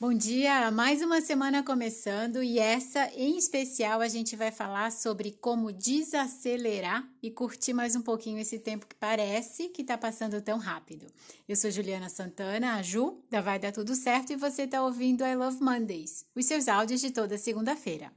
Bom dia, mais uma semana começando e essa em especial a gente vai falar sobre como desacelerar e curtir mais um pouquinho esse tempo que parece que está passando tão rápido. Eu sou Juliana Santana, a Ju, da Vai Dar Tudo Certo e você está ouvindo I Love Mondays, os seus áudios de toda segunda-feira.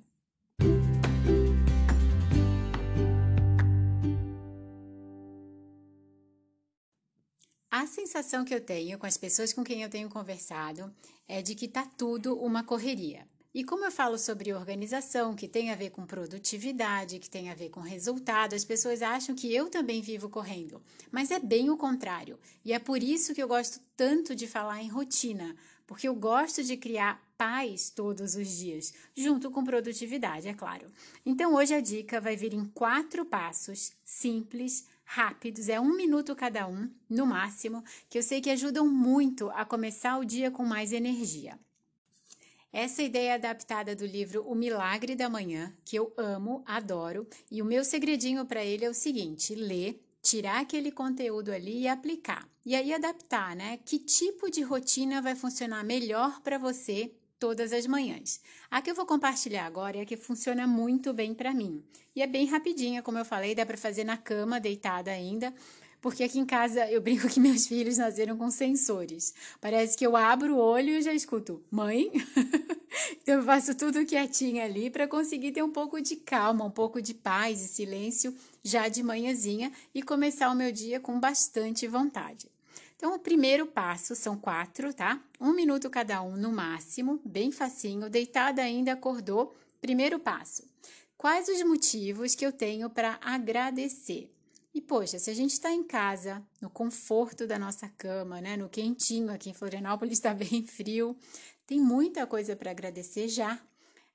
A sensação que eu tenho com as pessoas com quem eu tenho conversado é de que tá tudo uma correria. E como eu falo sobre organização, que tem a ver com produtividade, que tem a ver com resultado, as pessoas acham que eu também vivo correndo. Mas é bem o contrário. E é por isso que eu gosto tanto de falar em rotina, porque eu gosto de criar paz todos os dias, junto com produtividade, é claro. Então hoje a dica vai vir em quatro passos simples rápidos, é um minuto cada um, no máximo, que eu sei que ajudam muito a começar o dia com mais energia. Essa ideia é adaptada do livro O Milagre da Manhã, que eu amo, adoro, e o meu segredinho para ele é o seguinte: ler, tirar aquele conteúdo ali e aplicar. E aí adaptar, né? Que tipo de rotina vai funcionar melhor para você todas as manhãs. A que eu vou compartilhar agora é a que funciona muito bem para mim. E é bem rapidinha, como eu falei, dá para fazer na cama, deitada ainda, porque aqui em casa eu brinco que meus filhos nasceram com sensores. Parece que eu abro o olho e já escuto, mãe? então eu faço tudo quietinho ali para conseguir ter um pouco de calma, um pouco de paz e silêncio já de manhãzinha e começar o meu dia com bastante vontade. Então, o primeiro passo são quatro, tá? Um minuto cada um no máximo, bem facinho. Deitada ainda, acordou. Primeiro passo. Quais os motivos que eu tenho para agradecer? E poxa, se a gente está em casa, no conforto da nossa cama, né, no quentinho, aqui em Florianópolis está bem frio, tem muita coisa para agradecer já.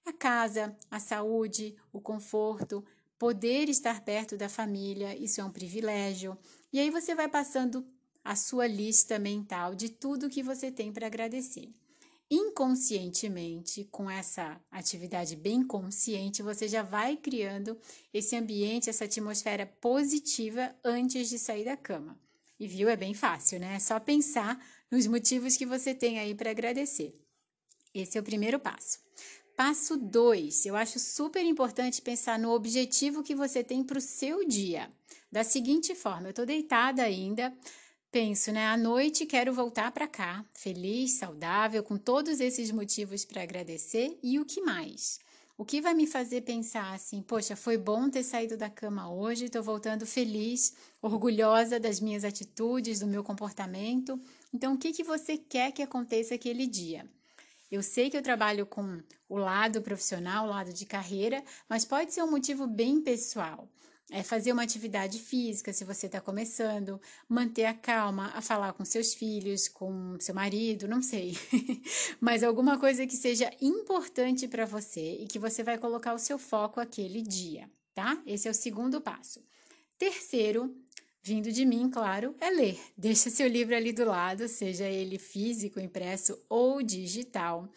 A casa, a saúde, o conforto, poder estar perto da família, isso é um privilégio. E aí você vai passando a sua lista mental de tudo que você tem para agradecer. Inconscientemente, com essa atividade bem consciente, você já vai criando esse ambiente, essa atmosfera positiva antes de sair da cama. E viu, é bem fácil, né? É só pensar nos motivos que você tem aí para agradecer. Esse é o primeiro passo. Passo 2, eu acho super importante pensar no objetivo que você tem para o seu dia. Da seguinte forma, eu estou deitada ainda, Penso, né? À noite quero voltar para cá, feliz, saudável, com todos esses motivos para agradecer e o que mais? O que vai me fazer pensar assim, poxa, foi bom ter saído da cama hoje, estou voltando feliz, orgulhosa das minhas atitudes, do meu comportamento. Então, o que, que você quer que aconteça aquele dia? Eu sei que eu trabalho com o lado profissional, o lado de carreira, mas pode ser um motivo bem pessoal é fazer uma atividade física se você está começando, manter a calma, a falar com seus filhos, com seu marido, não sei, mas alguma coisa que seja importante para você e que você vai colocar o seu foco aquele dia, tá? Esse é o segundo passo. Terceiro, vindo de mim, claro, é ler. Deixa seu livro ali do lado, seja ele físico, impresso ou digital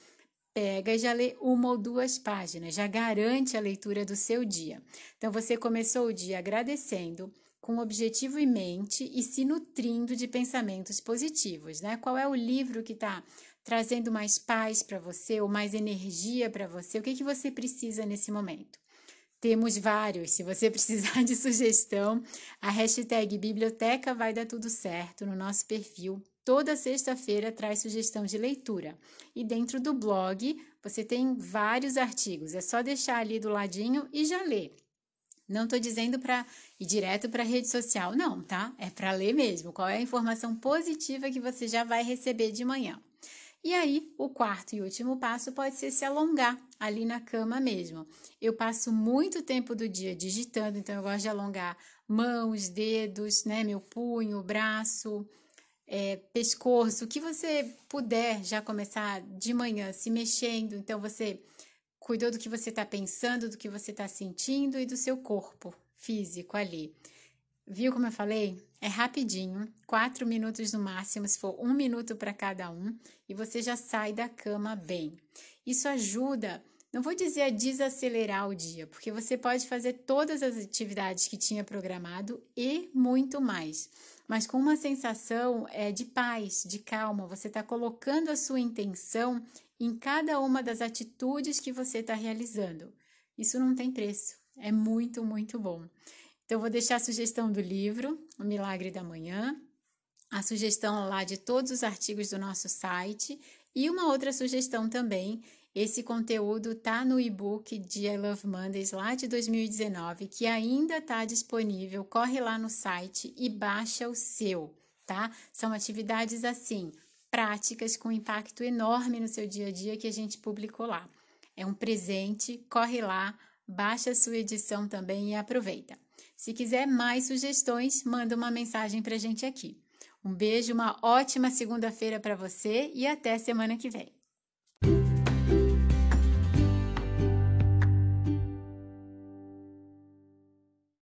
pega e já lê uma ou duas páginas, já garante a leitura do seu dia. Então, você começou o dia agradecendo, com objetivo em mente e se nutrindo de pensamentos positivos, né? Qual é o livro que está trazendo mais paz para você ou mais energia para você? O que, que você precisa nesse momento? Temos vários. Se você precisar de sugestão, a hashtag Biblioteca vai dar tudo certo no nosso perfil Toda sexta-feira traz sugestão de leitura. E dentro do blog você tem vários artigos. É só deixar ali do ladinho e já ler. Não estou dizendo para ir direto para a rede social, não, tá? É para ler mesmo. Qual é a informação positiva que você já vai receber de manhã? E aí, o quarto e último passo pode ser se alongar ali na cama mesmo. Eu passo muito tempo do dia digitando, então eu gosto de alongar mãos, dedos, né, meu punho, braço, é, pescoço, o que você puder já começar de manhã se mexendo. Então, você cuidou do que você está pensando, do que você está sentindo e do seu corpo físico ali. Viu como eu falei? É rapidinho, quatro minutos no máximo, se for um minuto para cada um, e você já sai da cama bem. Isso ajuda, não vou dizer a desacelerar o dia, porque você pode fazer todas as atividades que tinha programado e muito mais mas com uma sensação é, de paz, de calma. Você está colocando a sua intenção em cada uma das atitudes que você está realizando. Isso não tem preço, é muito, muito bom. Então, vou deixar a sugestão do livro, O Milagre da Manhã, a sugestão lá de todos os artigos do nosso site e uma outra sugestão também. Esse conteúdo tá no e-book de I Love Mondays lá de 2019, que ainda está disponível. Corre lá no site e baixa o seu, tá? São atividades assim, práticas com impacto enorme no seu dia a dia que a gente publicou lá. É um presente, corre lá, baixa a sua edição também e aproveita. Se quiser mais sugestões, manda uma mensagem para a gente aqui. Um beijo, uma ótima segunda-feira para você e até semana que vem.